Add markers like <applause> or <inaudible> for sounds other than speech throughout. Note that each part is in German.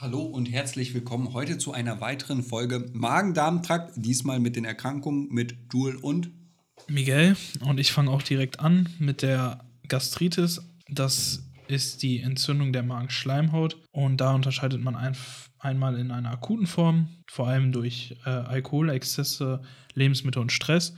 Hallo und herzlich willkommen heute zu einer weiteren Folge Magen-Darm-Trakt, diesmal mit den Erkrankungen mit Jule und Miguel. Und ich fange auch direkt an mit der Gastritis. Das ist die Entzündung der Magenschleimhaut und da unterscheidet man ein, einmal in einer akuten Form, vor allem durch äh, Alkoholexzesse, Lebensmittel und Stress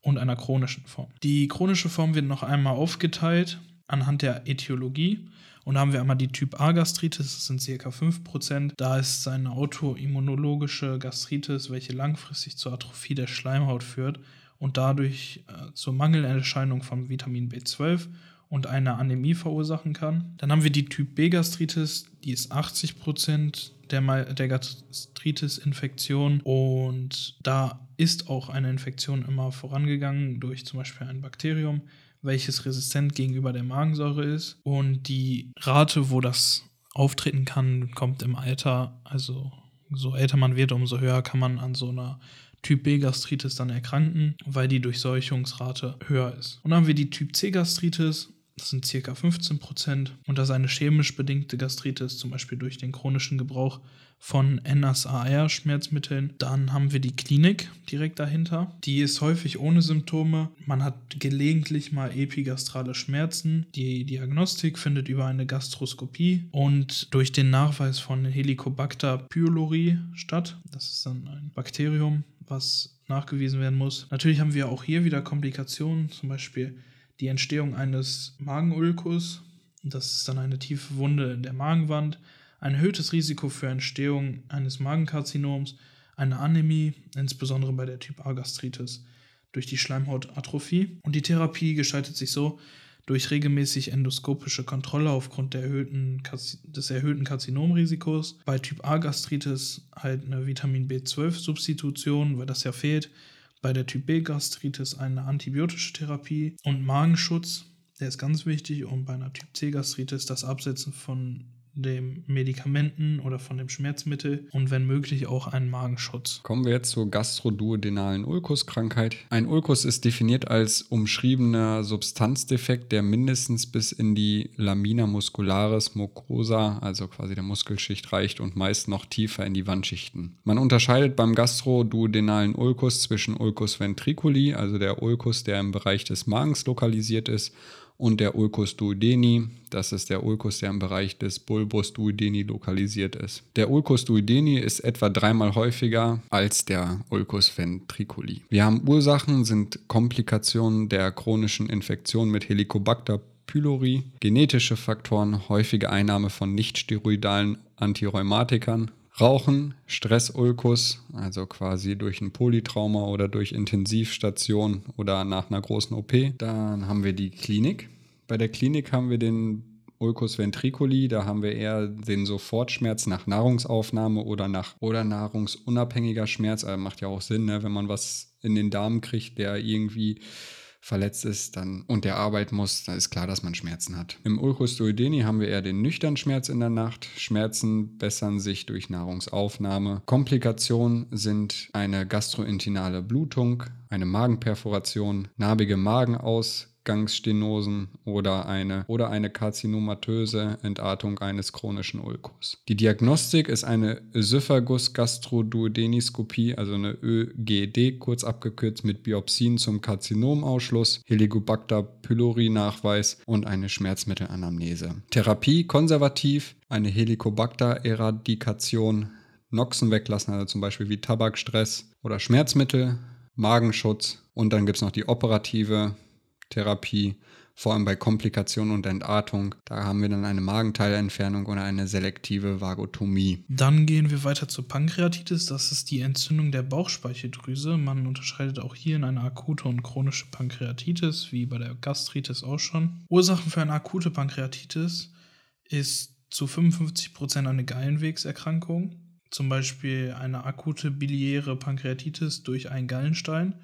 und einer chronischen Form. Die chronische Form wird noch einmal aufgeteilt anhand der Äthiologie. Und da haben wir einmal die Typ A Gastritis, das sind ca. 5%. Da ist eine autoimmunologische Gastritis, welche langfristig zur Atrophie der Schleimhaut führt und dadurch äh, zur Mangelerscheinung von Vitamin B12 und eine Anämie verursachen kann. Dann haben wir die Typ B Gastritis, die ist 80% der, der Gastritis-Infektion und da ist auch eine Infektion immer vorangegangen durch zum Beispiel ein Bakterium welches resistent gegenüber der Magensäure ist. Und die Rate, wo das auftreten kann, kommt im Alter. Also so älter man wird, umso höher kann man an so einer Typ B Gastritis dann erkranken, weil die Durchseuchungsrate höher ist. Und dann haben wir die Typ C Gastritis. Das sind ca. 15% und das ist eine chemisch bedingte Gastritis, zum Beispiel durch den chronischen Gebrauch von NSAR-Schmerzmitteln. Dann haben wir die Klinik direkt dahinter. Die ist häufig ohne Symptome. Man hat gelegentlich mal epigastrale Schmerzen. Die Diagnostik findet über eine Gastroskopie und durch den Nachweis von Helicobacter pylori statt. Das ist dann ein Bakterium, was nachgewiesen werden muss. Natürlich haben wir auch hier wieder Komplikationen, zum Beispiel die Entstehung eines Magenulkus. Das ist dann eine tiefe Wunde in der Magenwand ein erhöhtes Risiko für Entstehung eines Magenkarzinoms, eine Anämie, insbesondere bei der Typ A Gastritis, durch die Schleimhautatrophie. Und die Therapie gestaltet sich so, durch regelmäßig endoskopische Kontrolle aufgrund erhöhten, des erhöhten Karzinomrisikos. Bei Typ A Gastritis halt eine Vitamin B12-Substitution, weil das ja fehlt. Bei der Typ B Gastritis eine antibiotische Therapie und Magenschutz, der ist ganz wichtig. Und bei einer Typ C Gastritis das Absetzen von dem Medikamenten oder von dem Schmerzmittel und wenn möglich auch einen Magenschutz. Kommen wir jetzt zur gastroduodenalen Ulkuskrankheit. Ein Ulkus ist definiert als umschriebener Substanzdefekt, der mindestens bis in die Lamina muscularis mucosa, also quasi der Muskelschicht, reicht und meist noch tiefer in die Wandschichten. Man unterscheidet beim gastroduodenalen Ulkus zwischen Ulcus ventriculi, also der Ulkus, der im Bereich des Magens lokalisiert ist, und der Ulcus duodeni, das ist der Ulcus, der im Bereich des Bulbus duodeni lokalisiert ist. Der Ulcus duodeni ist etwa dreimal häufiger als der Ulcus ventriculi. Wir haben Ursachen, sind Komplikationen der chronischen Infektion mit Helicobacter pylori, genetische Faktoren, häufige Einnahme von nicht-steroidalen Antirheumatikern, Rauchen, Stressulkus, also quasi durch ein Polytrauma oder durch Intensivstation oder nach einer großen OP. Dann haben wir die Klinik. Bei der Klinik haben wir den Ulcus ventriculi, da haben wir eher den Sofortschmerz nach Nahrungsaufnahme oder nach oder nahrungsunabhängiger Schmerz. Also macht ja auch Sinn, ne? wenn man was in den Darm kriegt, der irgendwie verletzt ist dann und der arbeiten muss, dann ist klar, dass man Schmerzen hat. Im Ulcus duodeni haben wir eher den nüchternen Schmerz in der Nacht. Schmerzen bessern sich durch Nahrungsaufnahme. Komplikationen sind eine gastrointinale Blutung, eine Magenperforation, narbige Magenaus, Ausgangsstenosen oder eine, oder eine karzinomatöse Entartung eines chronischen Ulkus. Die Diagnostik ist eine Ösophagus-Gastroduodeniskopie, also eine ÖGD, kurz abgekürzt mit Biopsien zum Karzinomausschluss, Helicobacter pylori-Nachweis und eine Schmerzmittelanamnese. Therapie konservativ, eine Helicobacter-Eradikation, Noxen weglassen, also zum Beispiel wie Tabakstress oder Schmerzmittel, Magenschutz und dann gibt es noch die operative Therapie, vor allem bei Komplikationen und Entartung. Da haben wir dann eine Magenteilentfernung oder eine selektive Vagotomie. Dann gehen wir weiter zur Pankreatitis. Das ist die Entzündung der Bauchspeicheldrüse. Man unterscheidet auch hier in eine akute und chronische Pankreatitis, wie bei der Gastritis auch schon. Ursachen für eine akute Pankreatitis ist zu 55% eine Gallenwegserkrankung, zum Beispiel eine akute biliäre Pankreatitis durch einen Gallenstein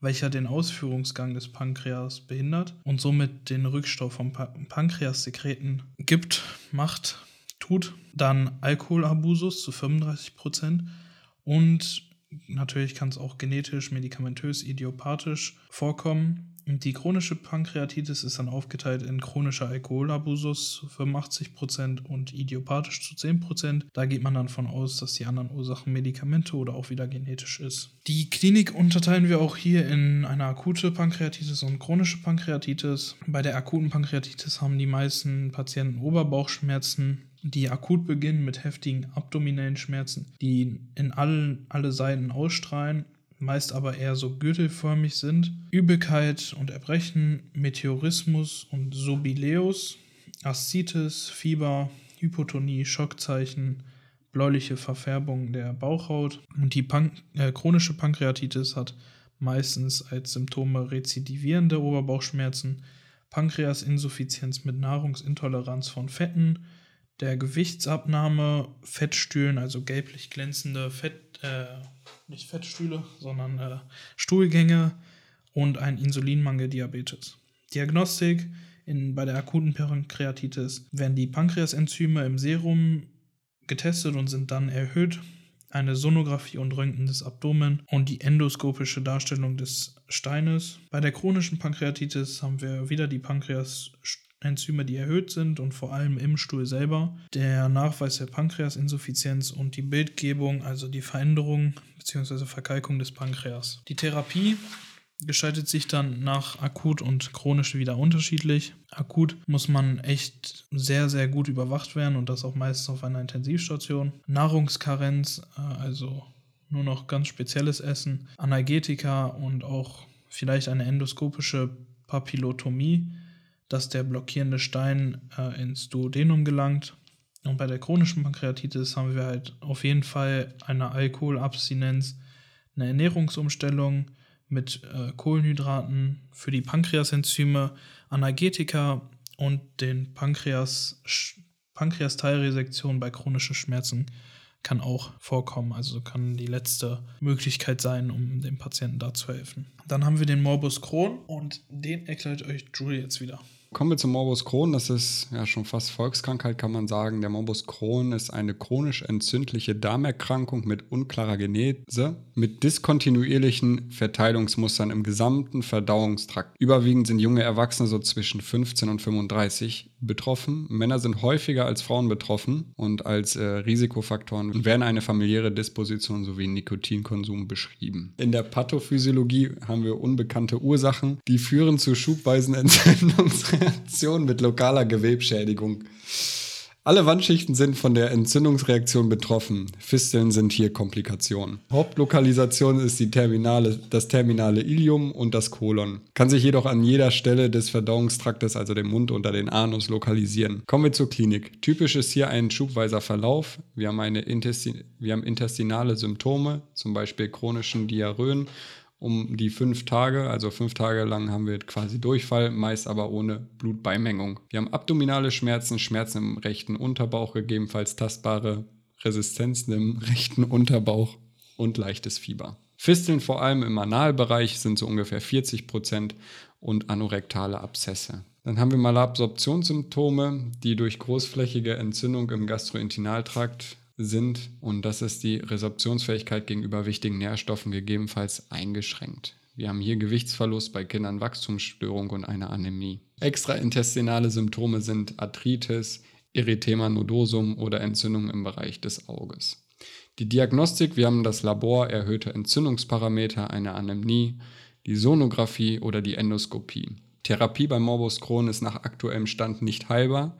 welcher den Ausführungsgang des Pankreas behindert und somit den Rückstau von pa Pankreassekreten gibt, macht, tut. Dann Alkoholabusus zu 35% und natürlich kann es auch genetisch, medikamentös, idiopathisch vorkommen Die chronische Pankreatitis ist dann aufgeteilt in chronischer Alkoholabusus zu 85% und idiopathisch zu 10%. Da geht man dann von aus, dass die anderen Ursachen Medikamente oder auch wieder genetisch ist. Die Klinik unterteilen wir auch hier in eine akute Pankreatitis und chronische Pankreatitis. Bei der akuten Pankreatitis haben die meisten Patienten Oberbauchschmerzen, die akut beginnen mit heftigen abdominellen Schmerzen, die in allen, alle Seiten ausstrahlen meist aber eher so gürtelförmig sind. Übelkeit und Erbrechen, Meteorismus und Sobileus, Aszites, Fieber, Hypotonie, Schockzeichen, bläuliche Verfärbung der Bauchhaut. Und die Pan äh, chronische Pankreatitis hat meistens als Symptome rezidivierende Oberbauchschmerzen, Pankreasinsuffizienz mit Nahrungsintoleranz von Fetten, der Gewichtsabnahme, Fettstühlen, also gelblich glänzende Fett, äh, nicht Fettstühle, sondern äh, Stuhlgänge und ein Insulinmangel Diabetes. Diagnostik in, bei der akuten Pankreatitis werden die Pankreasenzyme im Serum getestet und sind dann erhöht. Eine Sonographie und Röntgen des Abdomen und die endoskopische Darstellung des Steines. Bei der chronischen Pankreatitis haben wir wieder die Pankreas Enzyme, die erhöht sind und vor allem im Stuhl selber. Der Nachweis der Pankreasinsuffizienz und die Bildgebung, also die Veränderung bzw. Verkalkung des Pankreas. Die Therapie gestaltet sich dann nach akut und chronisch wieder unterschiedlich. Akut muss man echt sehr, sehr gut überwacht werden und das auch meistens auf einer Intensivstation. Nahrungskarenz, äh, also nur noch ganz spezielles Essen, Analgetika und auch vielleicht eine endoskopische Papillotomie dass der blockierende Stein äh, ins Duodenum gelangt. Und bei der chronischen Pankreatitis haben wir halt auf jeden Fall eine Alkoholabstinenz, eine Ernährungsumstellung mit äh, Kohlenhydraten für die Pankreasenzyme, Analgetika und den Pankreas, Pankreasteilresektion bei chronischen Schmerzen kann auch vorkommen. Also kann die letzte Möglichkeit sein, um dem Patienten da zu helfen. Dann haben wir den Morbus Crohn und den erklärt euch Julie jetzt wieder. Kommen wir zum Morbus Crohn. Das ist ja schon fast Volkskrankheit, kann man sagen. Der Morbus Crohn ist eine chronisch entzündliche Darmerkrankung mit unklarer Genese, mit diskontinuierlichen Verteilungsmustern im gesamten Verdauungstrakt. Überwiegend sind junge Erwachsene so zwischen 15 und 35 betroffen. Männer sind häufiger als Frauen betroffen und als äh, Risikofaktoren werden eine familiäre Disposition sowie Nikotinkonsum beschrieben. In der Pathophysiologie haben wir unbekannte Ursachen, die führen zu schubweisen <laughs> Entzündungsreaktionen Reaktion mit lokaler Gewebschädigung. Alle Wandschichten sind von der Entzündungsreaktion betroffen. Fisteln sind hier Komplikationen. Hauptlokalisation ist die terminale, das terminale Ilium und das Kolon. Kann sich jedoch an jeder Stelle des Verdauungstraktes, also dem Mund unter den Anus, lokalisieren. Kommen wir zur Klinik. Typisch ist hier ein schubweiser Verlauf. Wir haben, eine Intestin wir haben intestinale Symptome, zum Beispiel chronischen Diarrhöen um die fünf Tage. Also fünf Tage lang haben wir quasi Durchfall, meist aber ohne Blutbeimengung. Wir haben abdominale Schmerzen, Schmerzen im rechten Unterbauch, gegebenenfalls tastbare Resistenzen im <laughs> rechten Unterbauch und leichtes Fieber. Fisteln vor allem im Analbereich sind so ungefähr 40 Prozent und anorektale Abszesse. Dann haben wir Malabsorptionssymptome, die durch großflächige Entzündung im Gastrointestinaltrakt sind und das ist die Resorptionsfähigkeit gegenüber wichtigen Nährstoffen gegebenenfalls eingeschränkt. Wir haben hier Gewichtsverlust bei Kindern, Wachstumsstörung und eine Anämie. Extraintestinale Symptome sind Arthritis, Erythema nodosum oder Entzündung im Bereich des Auges. Die Diagnostik, wir haben das Labor, erhöhte Entzündungsparameter, eine Anämie, die Sonographie oder die Endoskopie. Therapie bei Morbus Crohn ist nach aktuellem Stand nicht heilbar.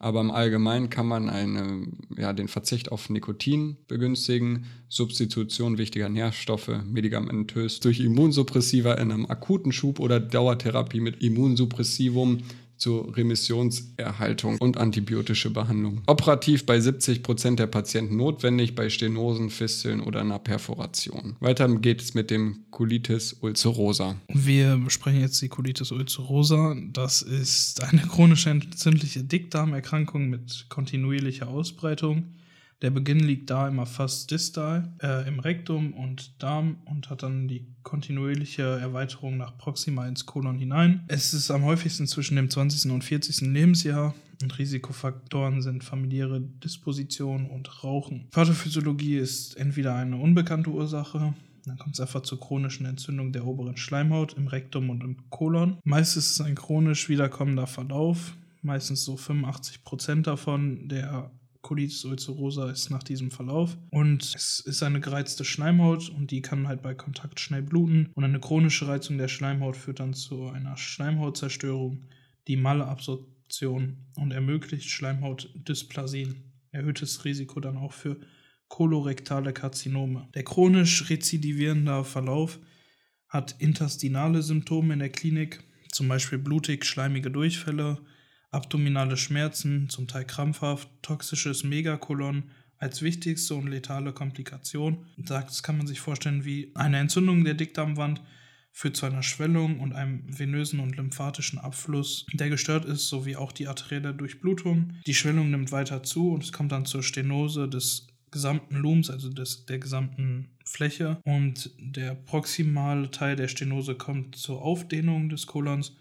Aber im Allgemeinen kann man eine, ja, den Verzicht auf Nikotin begünstigen, Substitution wichtiger Nährstoffe, medikamentös durch Immunsuppressiva in einem akuten Schub oder Dauertherapie mit Immunsuppressivum zur Remissionserhaltung und antibiotische Behandlung. Operativ bei 70 Prozent der Patienten notwendig, bei Stenosen, Fisteln oder einer Perforation. Weiter geht es mit dem Colitis ulcerosa. Wir besprechen jetzt die Colitis ulcerosa. Das ist eine chronische entzündliche Dickdarmerkrankung mit kontinuierlicher Ausbreitung. Der Beginn liegt da immer fast distal äh, im Rektum und Darm und hat dann die kontinuierliche Erweiterung nach Proxima ins Kolon hinein. Es ist am häufigsten zwischen dem 20. und 40. Lebensjahr und Risikofaktoren sind familiäre Disposition und Rauchen. Pathophysiologie ist entweder eine unbekannte Ursache, Dann kommt es einfach zur chronischen Entzündung der oberen Schleimhaut im Rektum und im Kolon. Meist ist es ein chronisch wiederkommender Verlauf. Meistens so 85 Prozent davon der Colitis ulcerosa ist nach diesem Verlauf. Und es ist eine gereizte Schleimhaut und die kann halt bei Kontakt schnell bluten. Und eine chronische Reizung der Schleimhaut führt dann zu einer Schleimhautzerstörung, die Malabsorption und ermöglicht Schleimhautdysplasien. Erhöhtes Risiko dann auch für kolorektale Karzinome. Der chronisch rezidivierende Verlauf hat intestinale Symptome in der Klinik, zum Beispiel blutig-schleimige Durchfälle, abdominale Schmerzen, zum Teil krampfhaft, toxisches Megakolon als wichtigste und letale Komplikation. Das kann man sich vorstellen wie eine Entzündung der Dickdarmwand führt zu einer Schwellung und einem venösen und lymphatischen Abfluss, der gestört ist, sowie auch die arterielle Durchblutung. Die Schwellung nimmt weiter zu und es kommt dann zur Stenose des gesamten Lums, also des, der gesamten Fläche. Und der proximale Teil der Stenose kommt zur Aufdehnung des Kolons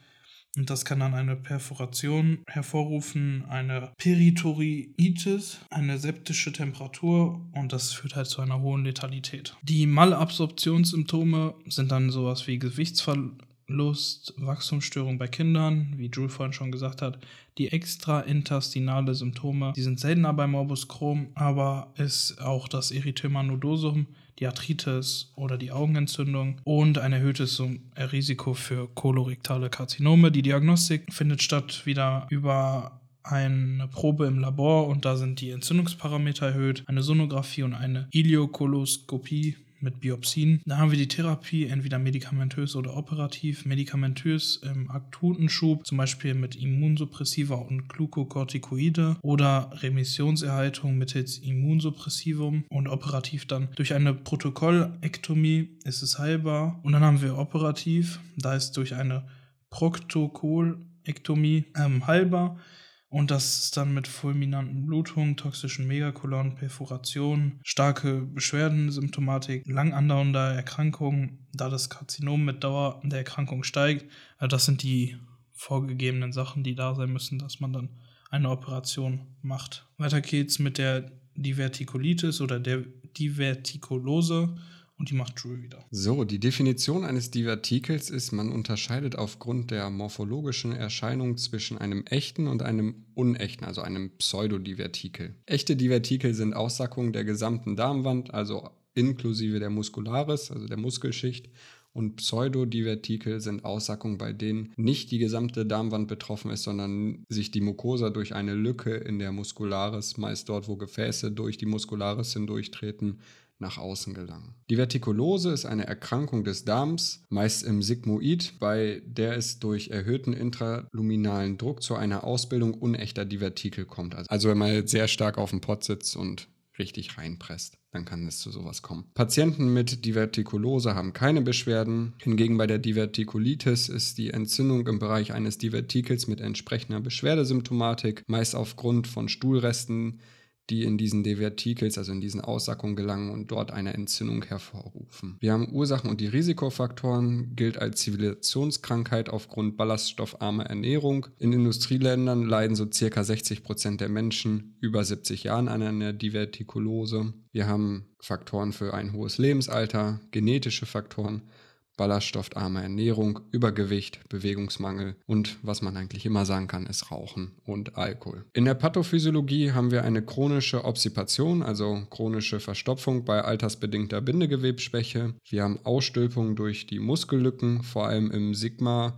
und das kann dann eine Perforation hervorrufen, eine Peritoriitis, eine septische Temperatur und das führt halt zu einer hohen Letalität. Die Malabsorptionssymptome sind dann sowas wie Gewichtsverlust, Wachstumsstörung bei Kindern, wie Jules vorhin schon gesagt hat, die extraintestinale Symptome, die sind seltener bei Morbus Crohn, aber ist auch das Erythema nodosum, die Arthritis oder die Augenentzündung und ein erhöhtes Risiko für kolorektale Karzinome. Die Diagnostik findet statt wieder über eine Probe im Labor und da sind die Entzündungsparameter erhöht, eine Sonographie und eine Iliokoloskopie mit Biopsien. Da haben wir die Therapie entweder medikamentös oder operativ. Medikamentös im akuten Schub, zum Beispiel mit Immunsuppressiva und Glukokortikoide oder Remissionserhaltung mittels Immunsuppressivum und operativ dann durch eine Protokollektomie ist es heilbar. Und dann haben wir operativ, da ist durch eine Protokollektomie ähm, heilbar. Und das ist dann mit fulminanten Blutungen, toxischen Megakolon, Perforation, starke Beschwerden, Symptomatik, lang andauernder Erkrankungen, da das Karzinom mit Dauer der Erkrankung steigt. Also das sind die vorgegebenen Sachen, die da sein müssen, dass man dann eine Operation macht. Weiter geht's mit der Divertikulitis oder der Divertikulose und die macht Drew wieder. So, die Definition eines Divertikels ist, man unterscheidet aufgrund der morphologischen Erscheinung zwischen einem echten und einem unechten, also einem Pseudodivertikel. Echte Divertikel sind Aussackungen der gesamten Darmwand, also inklusive der Muscularis, also der Muskelschicht, und Pseudodivertikel sind Aussackungen, bei denen nicht die gesamte Darmwand betroffen ist, sondern sich die Mucosa durch eine Lücke in der Muscularis, meist dort, wo Gefäße durch die Muscularis hindurchtreten, nach außen gelangen. Die Vertikulose ist eine Erkrankung des Darms, meist im Sigmoid, bei der es durch erhöhten intraluminalen Druck zu einer Ausbildung unechter Divertikel kommt. Also wenn man jetzt sehr stark auf dem Pott sitzt und richtig reinpresst, dann kann es zu sowas kommen. Patienten mit Divertikulose haben keine Beschwerden. Hingegen bei der Divertikulitis ist die Entzündung im Bereich eines Divertikels mit entsprechender Beschwerdesymptomatik, meist aufgrund von Stuhlresten, die in diesen Divertikels, also in diesen Aussackungen gelangen und dort eine Entzündung hervorrufen. Wir haben Ursachen und die Risikofaktoren, gilt als Zivilisationskrankheit aufgrund ballaststoffarmer Ernährung. In Industrieländern leiden so circa 60 Prozent der Menschen über 70 Jahren an einer Divertikulose. Wir haben Faktoren für ein hohes Lebensalter, genetische Faktoren, ballaststoffarme Ernährung, Übergewicht, Bewegungsmangel und was man eigentlich immer sagen kann, ist Rauchen und Alkohol. In der Pathophysiologie haben wir eine chronische Obsipation, also chronische Verstopfung bei altersbedingter Bindegewebsschwäche. Wir haben Ausstülpung durch die Muskellücken, vor allem im Sigma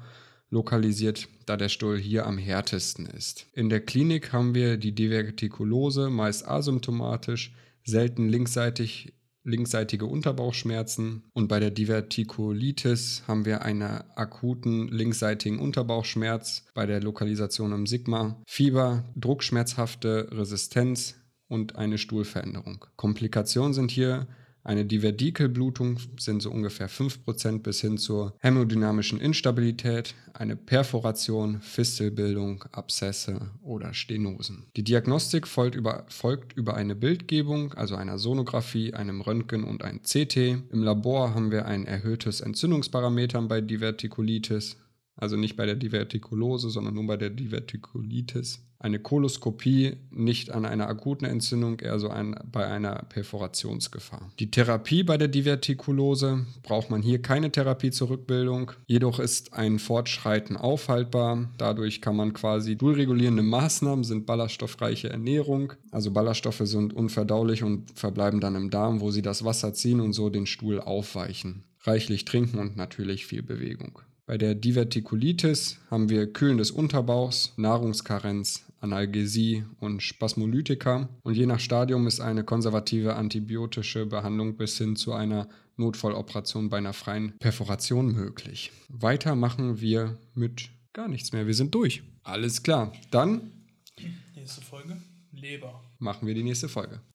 lokalisiert, da der Stuhl hier am härtesten ist. In der Klinik haben wir die Divertikulose, meist asymptomatisch, selten linksseitig linksseitige Unterbauchschmerzen und bei der Divertikulitis haben wir einen akuten linksseitigen Unterbauchschmerz bei der Lokalisation im Sigma, Fieber, druckschmerzhafte Resistenz und eine Stuhlveränderung. Komplikationen sind hier eine Divertikelblutung sind so ungefähr 5% bis hin zur hämodynamischen Instabilität, eine Perforation, Fistelbildung, Abszesse oder Stenosen. Die Diagnostik folgt über, folgt über eine Bildgebung, also einer Sonographie, einem Röntgen und ein CT. Im Labor haben wir ein erhöhtes Entzündungsparameter bei Divertikulitis, also nicht bei der Divertikulose, sondern nur bei der Divertikulitis. Eine Koloskopie nicht an einer akuten Entzündung, eher so ein, bei einer Perforationsgefahr. Die Therapie bei der Divertikulose braucht man hier keine Therapie zur Rückbildung, jedoch ist ein Fortschreiten aufhaltbar. Dadurch kann man quasi durchregulierende Maßnahmen sind ballaststoffreiche Ernährung, also Ballaststoffe sind unverdaulich und verbleiben dann im Darm, wo sie das Wasser ziehen und so den Stuhl aufweichen. Reichlich trinken und natürlich viel Bewegung. Bei der Divertikulitis haben wir Kühlen des Unterbauchs, Nahrungskarenz, Analgesie und Spasmolytika. Und je nach Stadium ist eine konservative antibiotische Behandlung bis hin zu einer Notfalloperation bei einer freien Perforation möglich. Weiter machen wir mit gar nichts mehr. Wir sind durch. Alles klar. Dann Nächste Folge. Leber. machen wir die nächste Folge.